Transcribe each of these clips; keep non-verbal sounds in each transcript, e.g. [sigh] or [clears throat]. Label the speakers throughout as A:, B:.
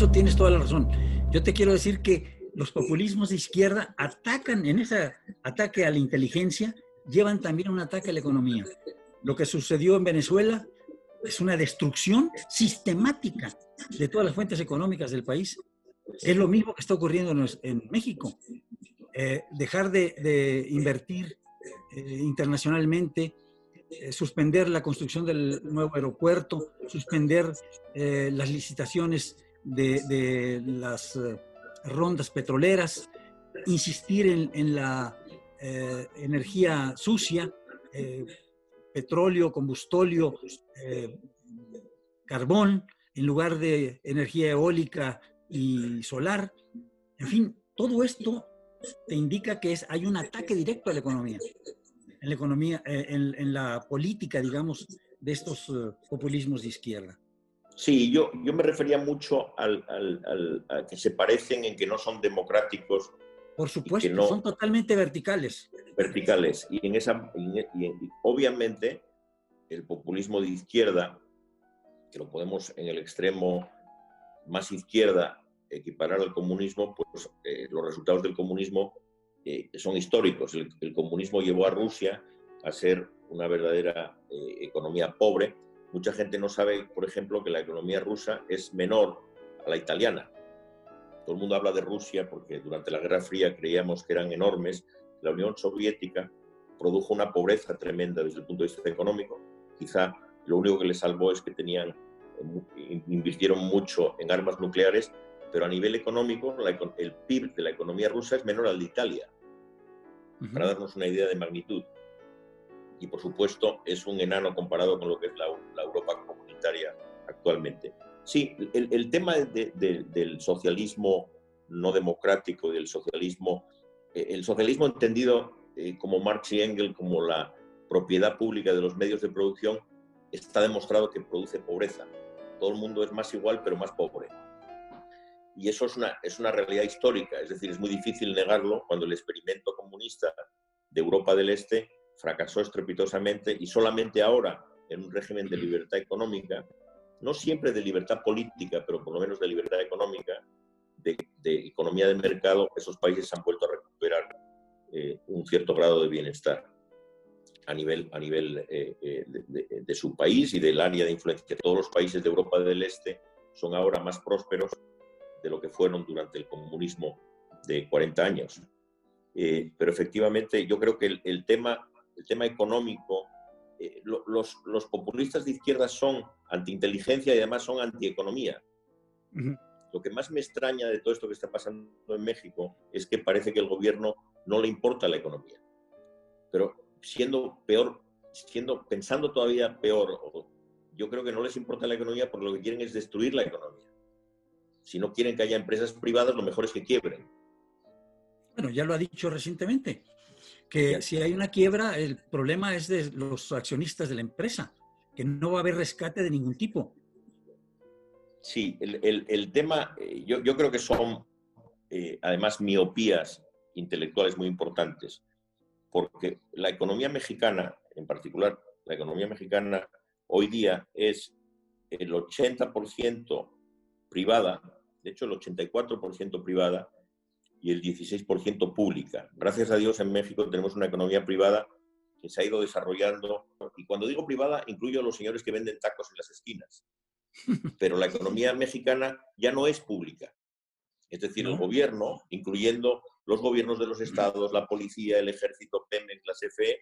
A: eso tienes toda la razón. Yo te quiero decir que los populismos de izquierda atacan en ese ataque a la inteligencia, llevan también un ataque a la economía. Lo que sucedió en Venezuela es una destrucción sistemática de todas las fuentes económicas del país. Es lo mismo que está ocurriendo en, México. Eh, dejar de, invertir eh, internacionalmente, eh, suspender la construcción del nuevo aeropuerto, suspender las licitaciones de, las rondas petroleras, insistir en, la energía sucia, petróleo, combustóleo, eh, carbón, en lugar de energía eólica y solar. En fin, todo esto te indica que es, hay un ataque directo a la economía, en la economía, eh, en, la política, digamos, de estos eh, populismos de izquierda.
B: Sí, yo, yo me refería mucho al, a que se parecen en que no son democráticos.
A: Por supuesto, son totalmente verticales
B: verticales. Y, en esa, obviamente el populismo de izquierda, que lo podemos en el extremo más izquierda equiparar al comunismo, pues eh, los resultados del comunismo eh, son históricos. El, comunismo llevó a Rusia a ser una verdadera eh, economía pobre. Mucha gente no sabe, por ejemplo, que la economía rusa es menor a la italiana. Todo el mundo habla de Rusia porque durante la Guerra Fría creíamos que eran enormes, la Unión Soviética produjo una pobreza tremenda desde el punto de vista económico. Quizá lo único que le salvó es que tenían, invirtieron mucho en armas nucleares, pero a nivel económico el PIB de la economía rusa es menor al de Italia, para darnos una idea de magnitud. Y por supuesto es un enano comparado con lo que es la, Europa comunitaria actualmente. Sí, el, tema del socialismo no democrático del socialismo eh, el socialismo entendido eh, como Marx y Engels, como la propiedad pública de los medios de producción, está demostrado que produce pobreza. Todo el mundo es más igual, pero más pobre. Y eso es una, es una realidad histórica, es decir, es muy difícil negarlo cuando el experimento comunista de Europa del Este fracasó estrepitosamente y solamente ahora, en un régimen de libertad económica, no siempre de libertad política, pero por lo menos de libertad económica, de, economía de mercado, esos países han vuelto a recuperar eh, un cierto grado de bienestar a nivel, a nivel eh, eh, de, su país y del área de influencia. Todos los países de Europa del Este son ahora más prósperos de lo que fueron durante el comunismo de 40 años. pero efectivamente yo creo que el, tema, el tema económico, los, los, populistas de izquierda son antiinteligencia y además son antieconomía. Uh lo que más me extraña de todo esto que está pasando en México es que parece que el gobierno no le importa la economía. Pero siendo peor, siendo, pensando todavía peor, yo creo que no les importa la economía porque lo que quieren es destruir la economía. Si no quieren que haya empresas privadas, lo mejor es que quiebren.
A: Bueno, ya lo ha dicho recientemente, que si hay una quiebra, el problema es de los accionistas de la empresa, que no va a haber rescate de ningún tipo.
B: Sí, el, tema, eh, yo, creo que son eh, además miopías intelectuales muy importantes, porque la economía mexicana, en particular la economía mexicana, hoy día es el 80% privada, de hecho el 84% privada y el 16% pública. Gracias a Dios en México tenemos una economía privada que se ha ido desarrollando, y cuando digo privada incluyo a los señores que venden tacos en las esquinas, [laughs] pero la economía mexicana ya no es pública. Es decir, el gobierno, incluyendo los gobiernos de los estados, la policía, el ejército, Pemex, la CFE,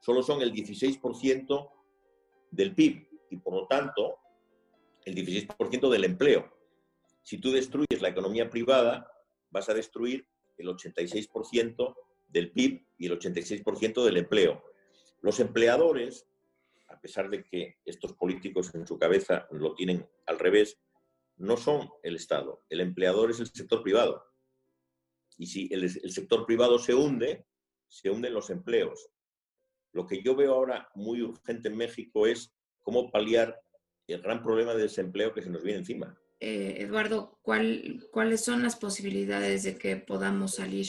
B: solo son el 16% del PIB y por lo tanto el 16% del empleo. Si tú destruyes la economía privada, vas a destruir el 86% del PIB y el 86% del empleo. Los empleadores a pesar de que estos políticos en su cabeza lo tienen al revés, no son el Estado. El empleador es el sector privado. Y si el, sector privado se hunde, se hunden los empleos. Lo que yo veo ahora muy urgente en México es cómo paliar el gran problema de desempleo que se nos viene encima.
C: Eh, Eduardo, ¿cuáles son las posibilidades de que podamos salir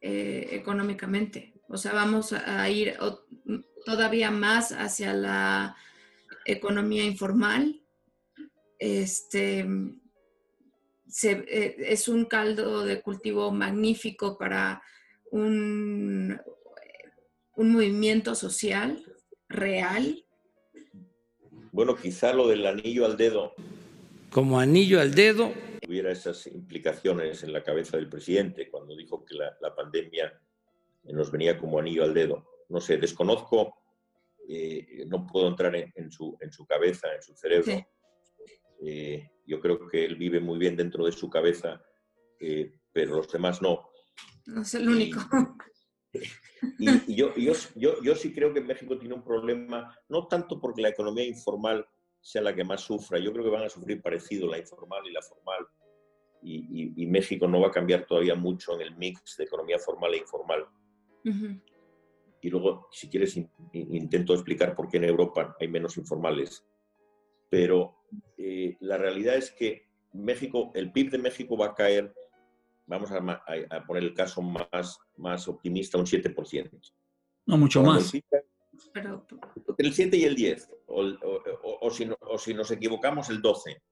C: eh, económicamente? O sea, vamos a ir todavía más hacia la economía informal. Este, eh, es un caldo de cultivo magnífico para un, un movimiento social real.
B: Bueno, quizá lo del anillo al dedo.
D: Como anillo al dedo.
B: Hubiera esas implicaciones en la cabeza del presidente cuando dijo que la, la pandemia nos venía como anillo al dedo. No sé, desconozco, eh, no puedo entrar en, su, en su cabeza, en su cerebro. Eh, yo creo que él vive muy bien dentro de su cabeza, eh, pero los demás no.
C: No es el único.
B: Y, yo, yo, yo, yo, sí creo que México tiene un problema, no tanto porque la economía informal sea la que más sufra, yo creo que van a sufrir parecido la informal y la formal. Y, y México no va a cambiar todavía mucho en el mix de economía formal e informal. Y luego, si quieres, intento explicar por qué en Europa hay menos informales. Pero eh, la realidad es que México, el PIB de México va a caer, vamos a, poner el caso más, más optimista, un 7%.
A: No, mucho más.
B: El 7 y el 10, o, si, o si nos equivocamos, el 12.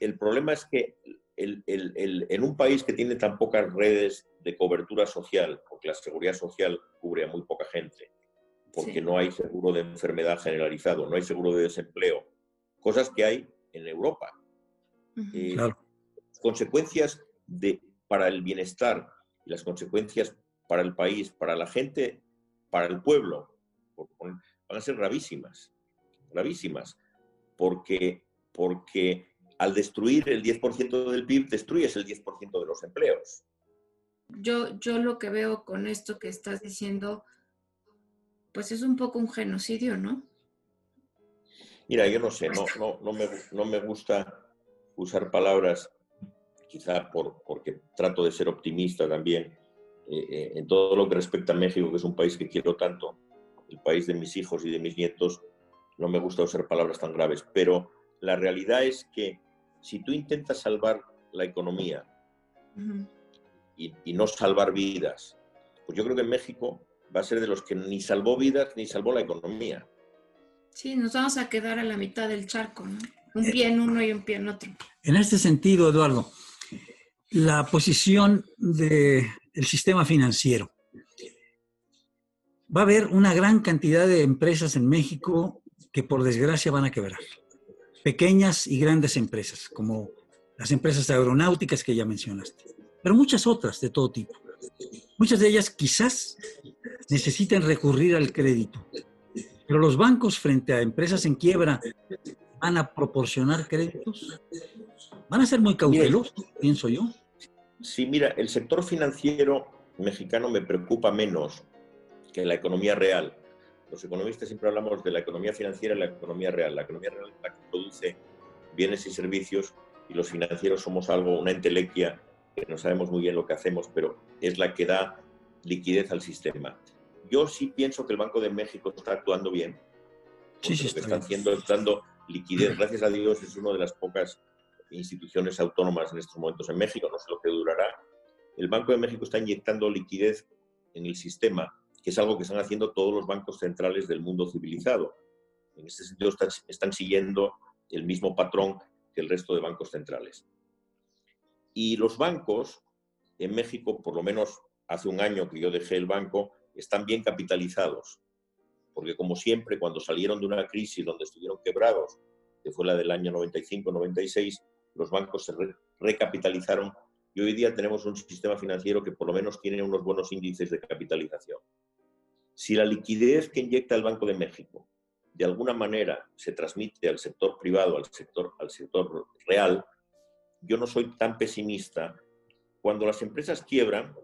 B: El problema es que en un país que tiene tan pocas redes de cobertura social, porque la seguridad social cubre a muy poca gente, porque no hay seguro de enfermedad generalizado, no hay seguro de desempleo, cosas que hay en Europa. Eh, consecuencias de, para el bienestar y las consecuencias para el país, para la gente, para el pueblo, van a ser gravísimas, gravísimas, porque, porque al destruir el 10% del PIB, destruyes el 10% de los empleos.
C: Yo, yo lo que veo con esto que estás diciendo, pues es un poco un genocidio, ¿no?
B: Mira, yo no sé, no, no, no, me, no me gusta usar palabras, quizá por, porque trato de ser optimista también, eh, eh, en todo lo que respecta a México, que es un país que quiero tanto, el país de mis hijos y de mis nietos, no me gusta usar palabras tan graves, pero la realidad es que si tú intentas salvar la economía y, y, no salvar vidas, pues yo creo que México va a ser de los que ni salvó vidas ni salvó la economía.
C: Sí, nos vamos a quedar a la mitad del charco, ¿no? Un pie en uno y un pie en otro.
A: En este sentido, Eduardo, la posición del sistema financiero. Va a haber una gran cantidad de empresas en México que por desgracia van a quebrar. Pequeñas y grandes empresas, como las empresas aeronáuticas que ya mencionaste, pero muchas otras de todo tipo. Muchas de ellas quizás necesiten recurrir al crédito pero los bancos frente a empresas en quiebra van a proporcionar créditos. Van a ser muy cautelosos, pienso yo.
B: Sí, mira, el sector financiero mexicano me preocupa menos que la economía real. Los economistas siempre hablamos de la economía financiera y la economía real. La economía real es la que produce bienes y servicios y los financieros somos algo, una entelequia que no sabemos muy bien lo que hacemos, pero es la que da liquidez al sistema yo sí pienso que el Banco de México está actuando bien.
A: Sí, sí,
B: está, está haciendo, dando liquidez. Gracias a Dios es una de las pocas instituciones autónomas en estos momentos en México, no sé lo que durará. El Banco de México está inyectando liquidez en el sistema, que es algo que están haciendo todos los bancos centrales del mundo civilizado. En este sentido están, siguiendo el mismo patrón que el resto de bancos centrales. Y los bancos en México, por lo menos hace un año que yo dejé el banco, están bien capitalizados. Porque como siempre, cuando salieron de una crisis donde estuvieron quebrados, que fue la del año 95-96, los bancos se recapitalizaron y hoy día tenemos un sistema financiero que por lo menos tiene unos buenos índices de capitalización. Si la liquidez que inyecta el Banco de México de alguna manera se transmite al sector privado, al sector, al sector real, yo no soy tan pesimista. Cuando las empresas quiebran,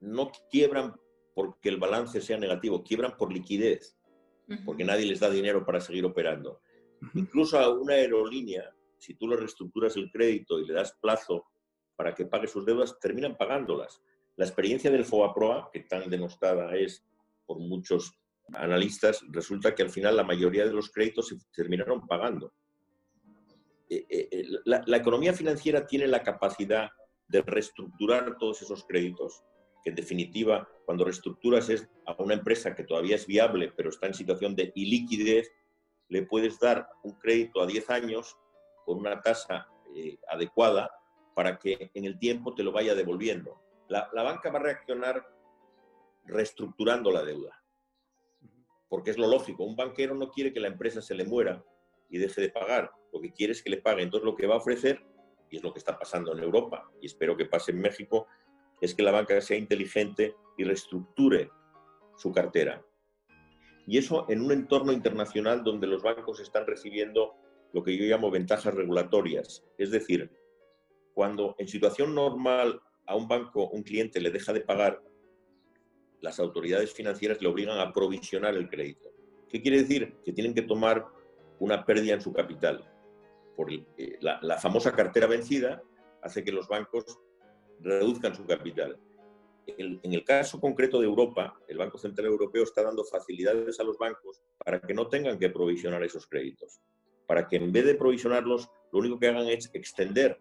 B: no quiebran porque el balance sea negativo, quiebran por liquidez, porque nadie les da dinero para seguir operando. Incluso a una aerolínea, si tú le reestructuras el crédito y le das plazo para que pague sus deudas, terminan pagándolas. La experiencia del FOAPROA, que tan denostada es por muchos analistas, resulta que al final la mayoría de los créditos se terminaron pagando. Eh, eh, eh, la economía financiera tiene la capacidad de reestructurar todos esos créditos que en definitiva, cuando reestructuras es a una empresa que todavía es viable, pero está en situación de iliquidez, le puedes dar un crédito a 10 años con una tasa eh, adecuada para que en el tiempo te lo vaya devolviendo. La, banca va a reaccionar reestructurando la deuda, porque es lo lógico. Un banquero no quiere que la empresa se le muera y deje de pagar, lo que quiere es que le pague. Entonces lo que va a ofrecer, y es lo que está pasando en Europa, y espero que pase en México, es que la banca sea inteligente y reestructure su cartera. Y eso en un entorno internacional donde los bancos están recibiendo lo que yo llamo ventajas regulatorias. Es decir, cuando en situación normal a un banco un cliente le deja de pagar, las autoridades financieras le obligan a provisionar el crédito. ¿Qué quiere decir? Que tienen que tomar una pérdida en su capital. Por eh, la, famosa cartera vencida hace que los bancos reduzcan su capital. en el caso concreto de Europa, el Banco Central Europeo está dando facilidades a los bancos para que no tengan que provisionar esos créditos, para que en vez de provisionarlos, lo único que hagan es extender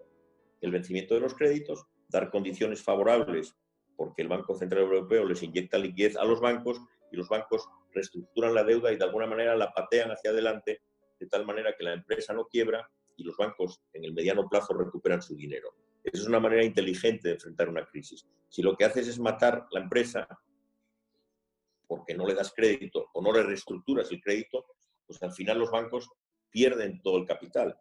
B: el vencimiento de los créditos, dar condiciones favorables, porque el Banco Central Europeo les inyecta liquidez a los bancos y los bancos reestructuran la deuda y de alguna manera la patean hacia adelante de tal manera que la empresa no quiebra y los bancos en el mediano plazo recuperan su dinero. Esa es una manera inteligente de enfrentar una crisis. Si lo que haces es matar la empresa porque no le das crédito o no le reestructuras el crédito, pues al final los bancos pierden todo el capital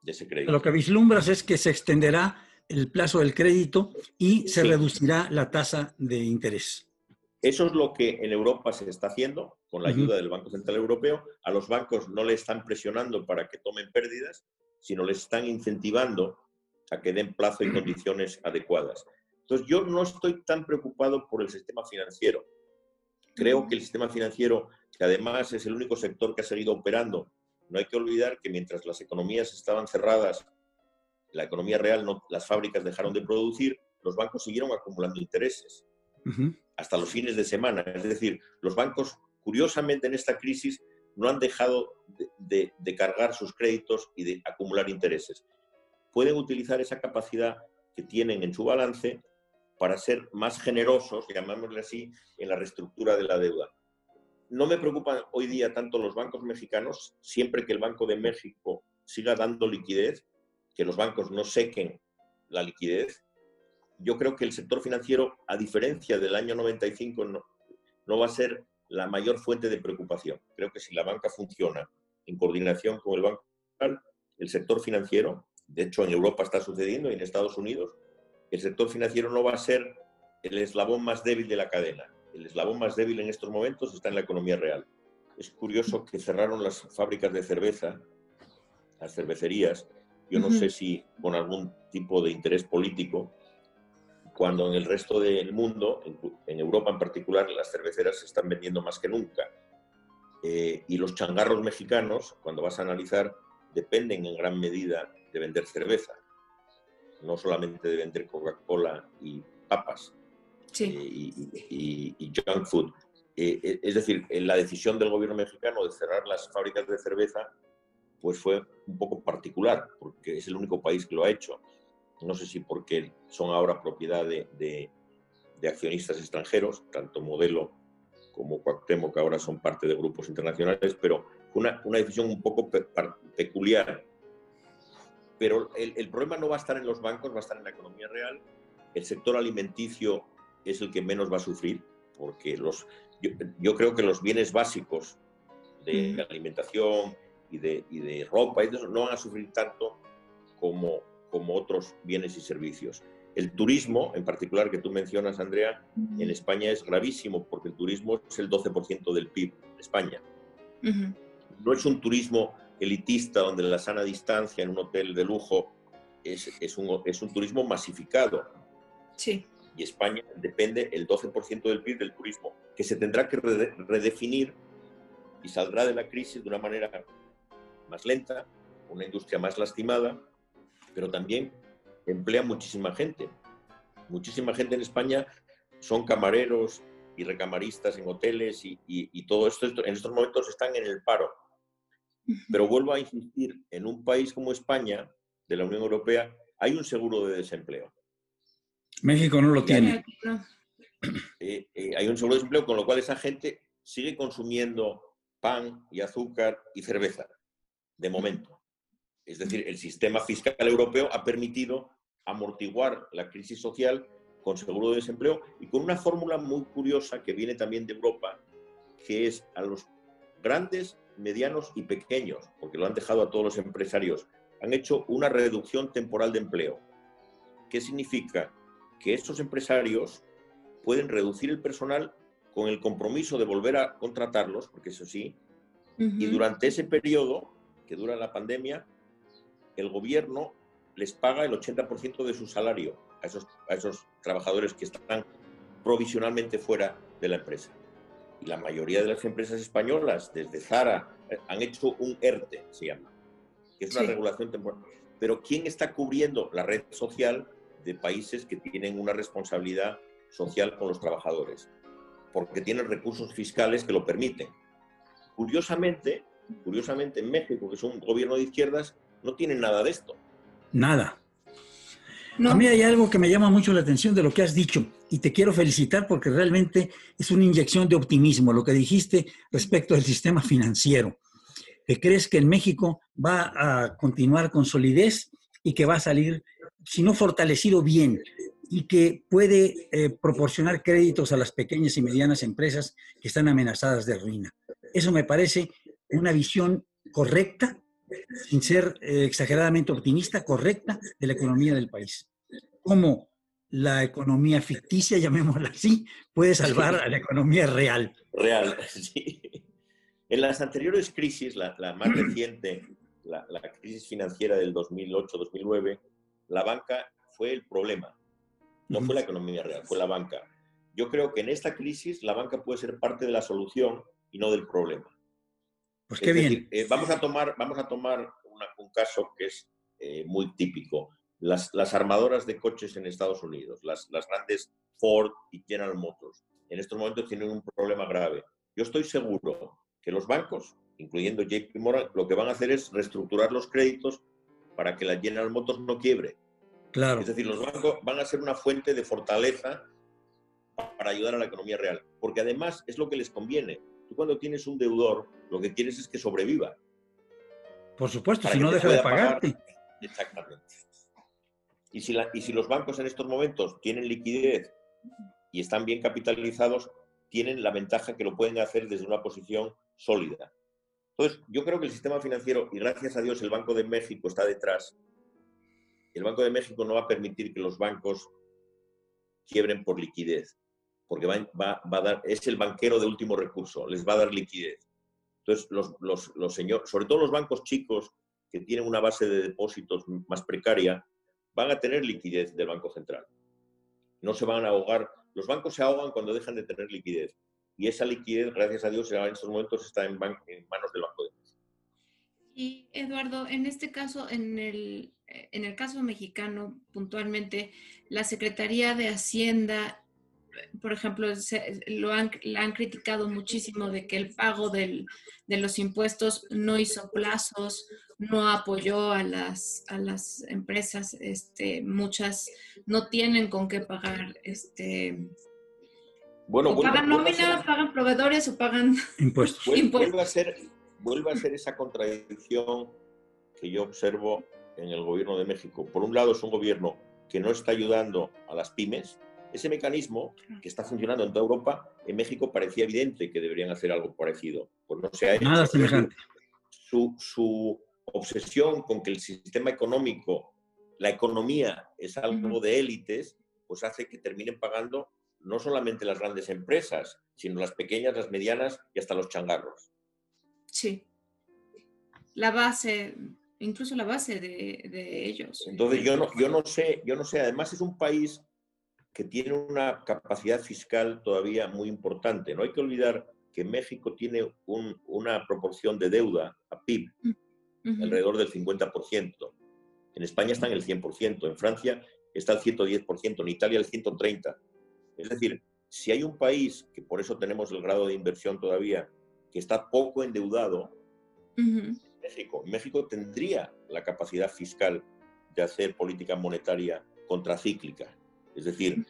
B: de ese crédito.
A: Lo que vislumbras es que se extenderá el plazo del crédito y se reducirá la tasa de interés.
B: Eso es lo que en Europa se está haciendo con la ayuda del Banco Central Europeo. A los bancos no le están presionando para que tomen pérdidas, sino les están incentivando a que den plazo y condiciones adecuadas. Entonces, yo no estoy tan preocupado por el sistema financiero. Creo que el sistema financiero, que además es el único sector que ha seguido operando, no hay que olvidar que mientras las economías estaban cerradas, la economía real, no, las fábricas dejaron de producir, los bancos siguieron acumulando intereses hasta los fines de semana. Es decir, los bancos, curiosamente en esta crisis, no han dejado de, cargar sus créditos y de acumular intereses. Pueden utilizar esa capacidad que tienen en su balance para ser más generosos, llamémosle así, en la reestructura de la deuda. No me preocupan hoy día tanto los bancos mexicanos, siempre que el Banco de México siga dando liquidez, que los bancos no sequen la liquidez, yo creo que el sector financiero, a diferencia del año 95, no, va a ser la mayor fuente de preocupación. Creo que si la banca funciona en coordinación con el Banco el sector financiero, de hecho en Europa está sucediendo y en Estados Unidos, el sector financiero no va a ser el eslabón más débil de la cadena. El eslabón más débil en estos momentos está en la economía real. Es curioso que cerraron las fábricas de cerveza, las cervecerías, yo no sé si con algún tipo de interés político, cuando en el resto del mundo, en, Europa en particular, las cerveceras se están vendiendo más que nunca. Eh, y los changarros mexicanos, cuando vas a analizar, dependen en gran medida de vender cerveza, no solamente de vender Coca-Cola y papas eh, y, junk food. Eh, es decir, la decisión del gobierno mexicano de cerrar las fábricas de cerveza pues fue un poco particular, porque es el único país que lo ha hecho no sé si porque son ahora propiedad de, accionistas extranjeros, tanto Modelo como Cuauhtémoc, que ahora son parte de grupos internacionales, pero fue una, decisión un poco peculiar. Pero el, problema no va a estar en los bancos, va a estar en la economía real. El sector alimenticio es el que menos va a sufrir, porque los, yo, creo que los bienes básicos de alimentación y de, y de ropa y no van a sufrir tanto como, como otros bienes y servicios. El turismo, en particular que tú mencionas, Andrea, en España es gravísimo porque el turismo es el 12% del PIB en España. No es un turismo elitista donde la sana distancia en un hotel de lujo es, es, un, es un turismo masificado.
C: Sí.
B: Y España depende el 12% del PIB del turismo, que se tendrá que redefinir y saldrá de la crisis de una manera más lenta, una industria más lastimada, pero también emplea muchísima gente. Muchísima gente en España son camareros y recamaristas en hoteles y, todo esto en estos momentos están en el paro. Pero vuelvo a insistir, en un país como España, de la Unión Europea, hay un seguro de desempleo.
A: México no lo tiene.
B: Eh, eh, hay un seguro de desempleo, con lo cual esa gente sigue consumiendo pan y azúcar y cerveza, de momento. Es decir, el sistema fiscal europeo ha permitido amortiguar la crisis social con seguro de desempleo y con una fórmula muy curiosa que viene también de Europa, que es a los grandes, medianos y pequeños, porque lo han dejado a todos los empresarios, han hecho una reducción temporal de empleo. ¿Qué significa? Que estos empresarios pueden reducir el personal con el compromiso de volver a contratarlos, porque eso sí, y durante ese periodo que dura la pandemia, el gobierno les paga el 80% de su salario a esos, a esos trabajadores que están provisionalmente fuera de la empresa. Y la mayoría de las empresas españolas, desde Zara, eh, han hecho un ERTE, se llama, que es una regulación temporal. Pero ¿quién está cubriendo la red social de países que tienen una responsabilidad social con los trabajadores? Porque tienen recursos fiscales que lo permiten. Curiosamente, curiosamente en México, que es un gobierno de izquierdas, no tienen nada de esto.
A: Nada. A mí hay algo que me llama mucho la atención de lo que has dicho y te quiero felicitar porque realmente es una inyección de optimismo lo que dijiste respecto al sistema financiero. Que crees que en México va a continuar con solidez y que va a salir, si no fortalecido, bien y que puede eh, proporcionar créditos a las pequeñas y medianas empresas que están amenazadas de ruina. Eso me parece una visión correcta sin ser eh, exageradamente optimista, correcta de la economía del país. ¿Cómo la economía ficticia, [laughs] llamémosla así, puede salvar a la economía real?
B: Real, [laughs] sí. En las anteriores crisis, la, más [clears throat] reciente, la, crisis financiera del 2008-2009, la banca fue el problema. No fue la economía real, fue la banca. Yo creo que en esta crisis la banca puede ser parte de la solución y no del problema.
A: Pues qué bien.
B: Eh, vamos a tomar, vamos a tomar un caso que es eh, muy típico. Las, las, armadoras de coches en Estados Unidos, las, las grandes Ford y General Motors, en estos momentos tienen un problema grave. Yo estoy seguro que los bancos, incluyendo JP Morgan, lo que van a hacer es reestructurar los créditos para que la General Motors no quiebre.
A: Claro.
B: Es decir, los bancos van a ser una fuente de fortaleza para ayudar a la economía real, porque además es lo que les conviene. Tú cuando tienes un deudor, lo que quieres es que sobreviva.
A: Por supuesto, si no deja de pagarte.
B: Exactamente. Y si, y si los bancos en estos momentos tienen liquidez y están bien capitalizados, tienen la ventaja que lo pueden hacer desde una posición sólida. Entonces, yo creo que el sistema financiero, y gracias a Dios el Banco de México está detrás, el Banco de México no va a permitir que los bancos quiebren por liquidez porque va, va, a dar, es el banquero de último recurso, les va a dar liquidez. Entonces, los, los, los señores, sobre todo los bancos chicos que tienen una base de depósitos más precaria, van a tener liquidez del Banco Central. No se van a ahogar. Los bancos se ahogan cuando dejan de tener liquidez. Y esa liquidez, gracias a Dios, en estos momentos está en, manos del Banco de.
C: Y Eduardo, en este caso, en el, en el caso mexicano, puntualmente, la Secretaría de Hacienda por ejemplo, lo han, la han criticado muchísimo de que el pago del, de los impuestos no hizo plazos, no apoyó a las, a las empresas, este, muchas no tienen con qué pagar, este,
B: bueno,
C: pagan nómina, pagan proveedores o pagan
A: impuestos. [laughs]
B: Vuelve, a ser, vuelve a ser esa contradicción que yo observo en el gobierno de México. Por un lado es un gobierno que no está ayudando a las pymes, ese mecanismo que está funcionando en toda Europa, en México parecía evidente que deberían hacer algo parecido. Pues no se ha
A: Nada semejante.
B: Su, su obsesión con que el sistema económico, la economía es algo de élites, pues hace que terminen pagando no solamente las grandes empresas, sino las pequeñas, las medianas y hasta los changarros.
C: Sí. La base, incluso la base de, de ellos.
B: Entonces yo no, yo no sé, yo no sé, además es un país que tiene una capacidad fiscal todavía muy importante. No hay que olvidar que México tiene una proporción de deuda a PIB alrededor del 50%. En España está en el 100%, en Francia está al 110%, en Italia el 130%. Es decir, si hay un país, que por eso tenemos el grado de inversión todavía, que está poco endeudado, México. México tendría la capacidad fiscal de hacer política monetaria contracíclica. Es decir,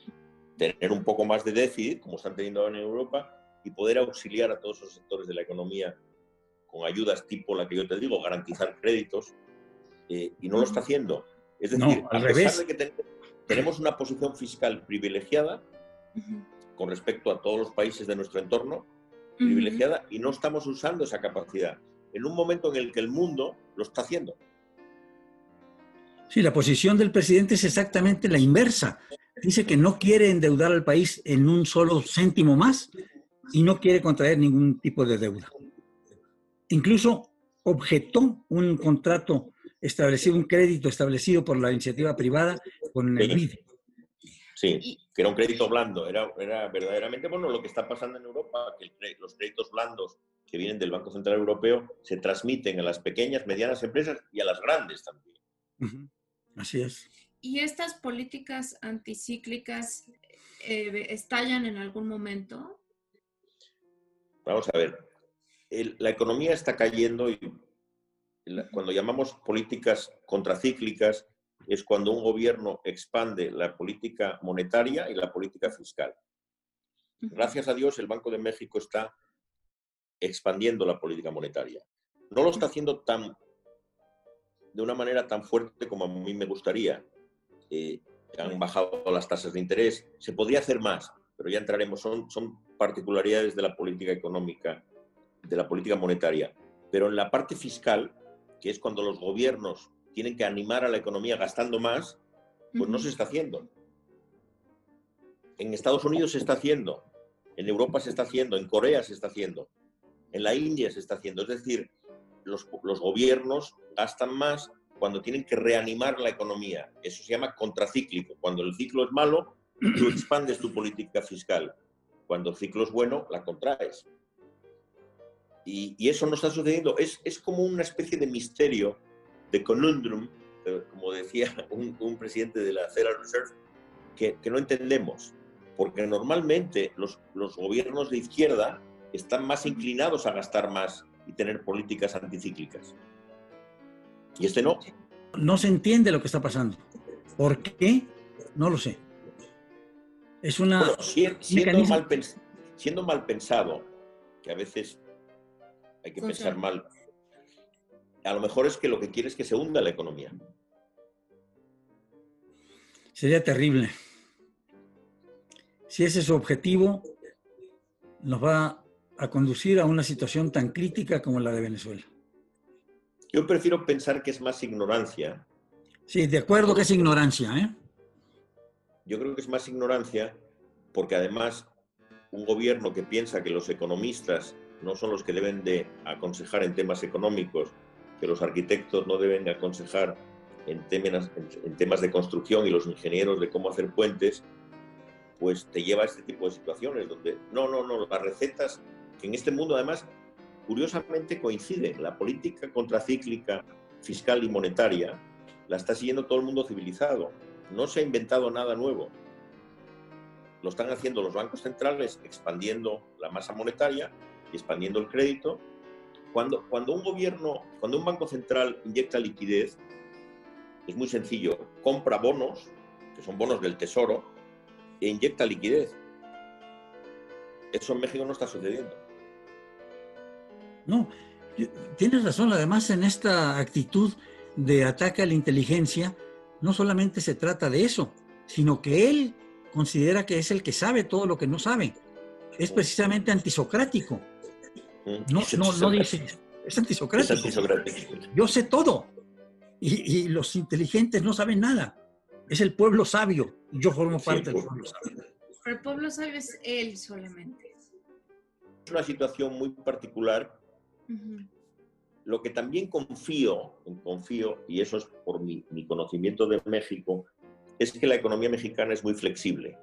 B: tener un poco más de déficit, como están teniendo ahora en Europa, y poder auxiliar a todos los sectores de la economía con ayudas tipo la que yo te digo, garantizar créditos, eh, y no lo está haciendo. Es decir, a pesar de que tenemos una posición fiscal privilegiada con respecto a todos los países de nuestro entorno, privilegiada, y no estamos usando esa capacidad en un momento en el que el mundo lo está haciendo.
A: Sí, la posición del presidente es exactamente la inversa. Dice que no quiere endeudar al país en un solo céntimo más y no quiere contraer ningún tipo de deuda. Incluso objetó un contrato establecido, un crédito establecido por la iniciativa privada con el BID.
B: Sí, que era un crédito blando. Era, era verdaderamente bueno lo que está pasando en Europa, que los créditos blandos que vienen del Banco Central Europeo se transmiten a las pequeñas, medianas empresas y a las grandes también.
A: Así es.
C: ¿Y estas políticas anticíclicas eh, estallan en algún momento?
B: Vamos a ver, la economía está cayendo y cuando llamamos políticas contracíclicas es cuando un gobierno expande la política monetaria y la política fiscal. Gracias a Dios, el Banco de México está expandiendo la política monetaria. No lo está haciendo tan de una manera tan fuerte como a mí me gustaría. Eh, han bajado las tasas de interés. Se podría hacer más, pero ya entraremos. Son, son particularidades de la política económica, de la política monetaria. Pero en la parte fiscal, que es cuando los gobiernos tienen que animar a la economía gastando más, pues no se está haciendo. En Estados Unidos se está haciendo, en Europa se está haciendo, en Corea se está haciendo, en la India se está haciendo. Es decir, los, los gobiernos gastan más cuando tienen que reanimar la economía. Eso se llama contracíclico. Cuando el ciclo es malo, [clears throat] tú expandes tu política fiscal. Cuando el ciclo es bueno, la contraes. Y, eso no está sucediendo. Es, es, como una especie de misterio, de conundrum, como decía [laughs] un, presidente de la Federal Reserve, que, que, no entendemos. Porque normalmente los, los gobiernos de izquierda están más inclinados a gastar más y tener políticas anticíclicas. Y este no.
A: No se entiende lo que está pasando. ¿Por qué? No lo sé. Es una...
B: siendo, mal siendo, mal pensado, que a veces hay que pensar mal, a lo mejor es que lo que quiere es que se hunda la economía.
A: Sería terrible. Si ese es su objetivo, nos va a conducir a una situación tan crítica como la de Venezuela.
B: Yo prefiero pensar que es más ignorancia.
A: Sí, de acuerdo que es ignorancia. ¿eh?
B: Yo creo que es más ignorancia porque además un gobierno que piensa que los economistas no son los que deben de aconsejar en temas económicos, que los arquitectos no deben de aconsejar en temas, en temas de construcción y los ingenieros de cómo hacer puentes, pues te lleva a este tipo de situaciones donde no, no, no, las recetas, que en este mundo además curiosamente coincide. La política contracíclica fiscal y monetaria la está siguiendo todo el mundo civilizado. No se ha inventado nada nuevo. Lo están haciendo los bancos centrales expandiendo la masa monetaria y expandiendo el crédito. Cuando, cuando un gobierno, cuando un banco central inyecta liquidez, es muy sencillo, compra bonos, que son bonos del tesoro, e inyecta liquidez. Eso en México no está sucediendo.
A: No, tienes razón. Además, en esta actitud de ataque a la inteligencia, no solamente se trata de eso, sino que él considera que es el que sabe todo lo que no sabe. Es precisamente antisocrático. Mm. No, no, no dice, es antisocrático. Yo sé todo. Y, los inteligentes no saben nada. Es el pueblo sabio. Yo formo parte del pueblo sabio.
C: Pero el pueblo sabio es él solamente.
B: Es una situación muy particular lo que también confío, y eso es por mi, conocimiento de México, es que la economía mexicana es muy flexible.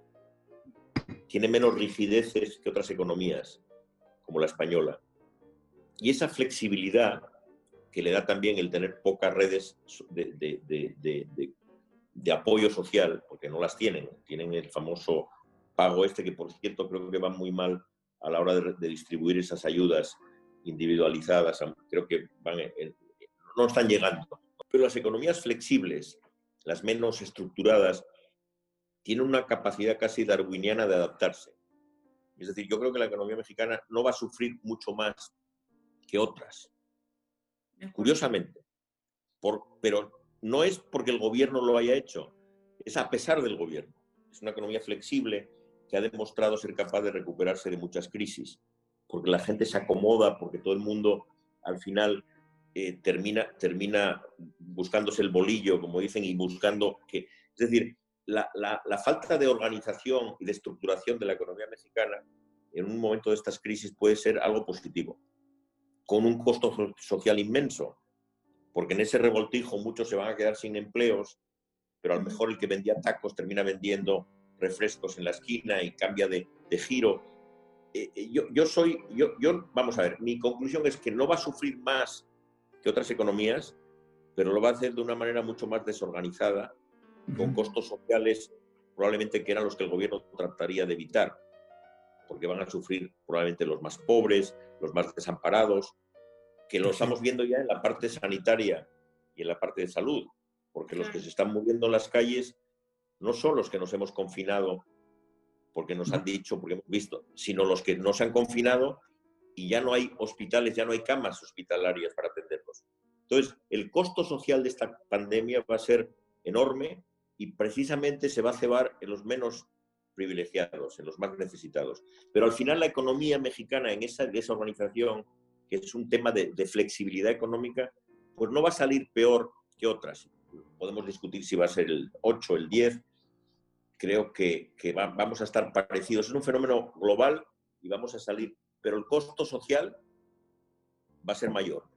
B: Tiene menos rigideces que otras economías, como la española. Y esa flexibilidad que le da también el tener pocas redes de, apoyo social, porque no las tienen, tienen el famoso pago este, que por cierto creo que va muy mal a la hora de, distribuir esas ayudas individualizadas, creo que van no están llegando. Pero las economías flexibles, las menos estructuradas, tienen una capacidad casi darwiniana de adaptarse. Es decir, yo creo que la economía mexicana no va a sufrir mucho más que otras. Curiosamente, por, pero no es porque el gobierno lo haya hecho, es a pesar del gobierno. Es una economía flexible que ha demostrado ser capaz de recuperarse de muchas crisis, porque la gente se acomoda, porque todo el mundo al final eh, termina, termina buscándose el bolillo, como dicen, y buscando que... Es decir, la, la, falta de organización y de estructuración de la economía mexicana en un momento de estas crisis puede ser algo positivo, con un costo social inmenso, porque en ese revoltijo muchos se van a quedar sin empleos, pero a lo mejor el que vendía tacos termina vendiendo refrescos en la esquina y cambia de, de giro. Eh, eh, yo, yo, soy, yo, yo, vamos a ver, mi conclusión es que no va a sufrir más que otras economías, pero lo va a hacer de una manera mucho más desorganizada con costos sociales probablemente que eran los que el gobierno trataría de evitar, porque van a sufrir probablemente los más pobres, los más desamparados, que lo estamos viendo ya en la parte sanitaria y en la parte de salud, porque los que se están moviendo en las calles no son los que nos hemos confinado porque nos han dicho, porque hemos visto, sino los que no se han confinado y ya no hay hospitales, ya no hay camas hospitalarias para atenderlos. Entonces, el costo social de esta pandemia va a ser enorme y precisamente se va a cebar en los menos privilegiados, en los más necesitados. Pero al final la economía mexicana en esa desorganización, que es un tema de, flexibilidad económica, pues no va a salir peor que otras. Podemos discutir si va a ser el 8, el 10. Creo que, vamos a estar parecidos. Es un fenómeno global y vamos a salir, pero el costo social va a ser mayor.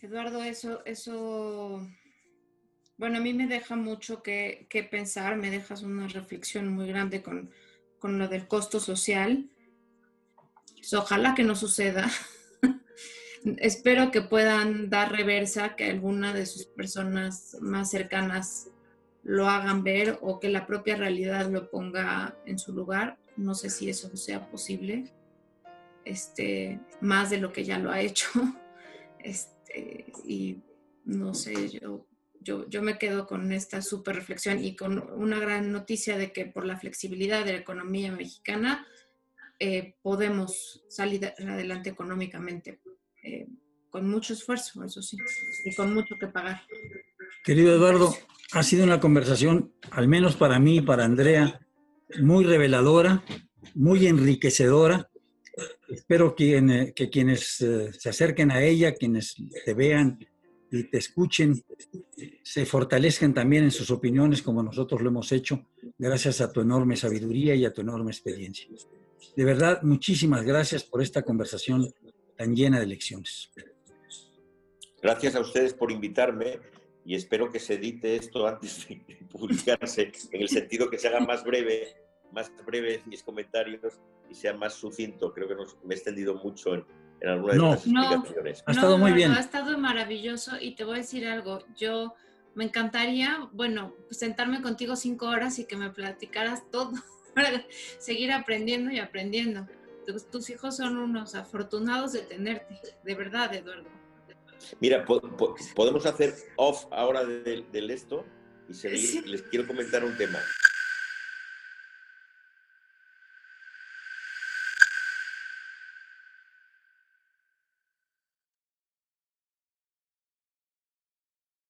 C: Eduardo, eso, eso bueno, a mí me deja mucho que, pensar, me dejas una reflexión muy grande con, lo del costo social. Pues, ojalá que no suceda. [laughs] Espero que puedan dar reversa, que alguna de sus personas más cercanas lo hagan ver o que la propia realidad lo ponga en su lugar. No sé si eso sea posible, este, más de lo que ya lo ha hecho. [laughs] Este, y no sé, yo yo, yo me quedo con esta súper reflexión y con una gran noticia de que por la flexibilidad de la economía mexicana eh, podemos salir adelante económicamente, eh, con mucho esfuerzo, eso sí, y con mucho que pagar.
A: Querido Eduardo, ha sido una conversación, al menos para mí y para Andrea, muy reveladora, muy enriquecedora. Espero que, que quienes eh, se acerquen a ella, quienes te vean y te escuchen, se fortalezcan también en sus opiniones como nosotros lo hemos hecho, gracias a tu enorme sabiduría y a tu enorme experiencia. De verdad, muchísimas gracias por esta conversación tan llena de lecciones.
B: Gracias a ustedes por invitarme y espero que se edite esto antes de [laughs] publicarse, en el sentido que se haga más breve, más breve mis comentarios y sea más sucinto. Creo que me he extendido mucho en, en alguna de no, explicaciones.
A: ha estado muy bien.
C: Ha estado maravilloso y te voy a decir algo. Yo me encantaría, bueno, sentarme contigo cinco horas y que me platicaras todo [laughs] para seguir aprendiendo y aprendiendo. Tus, hijos son unos afortunados de tenerte, de verdad, Eduardo.
B: Mira, podemos hacer off ahora del, esto y seguir. Les quiero comentar un tema.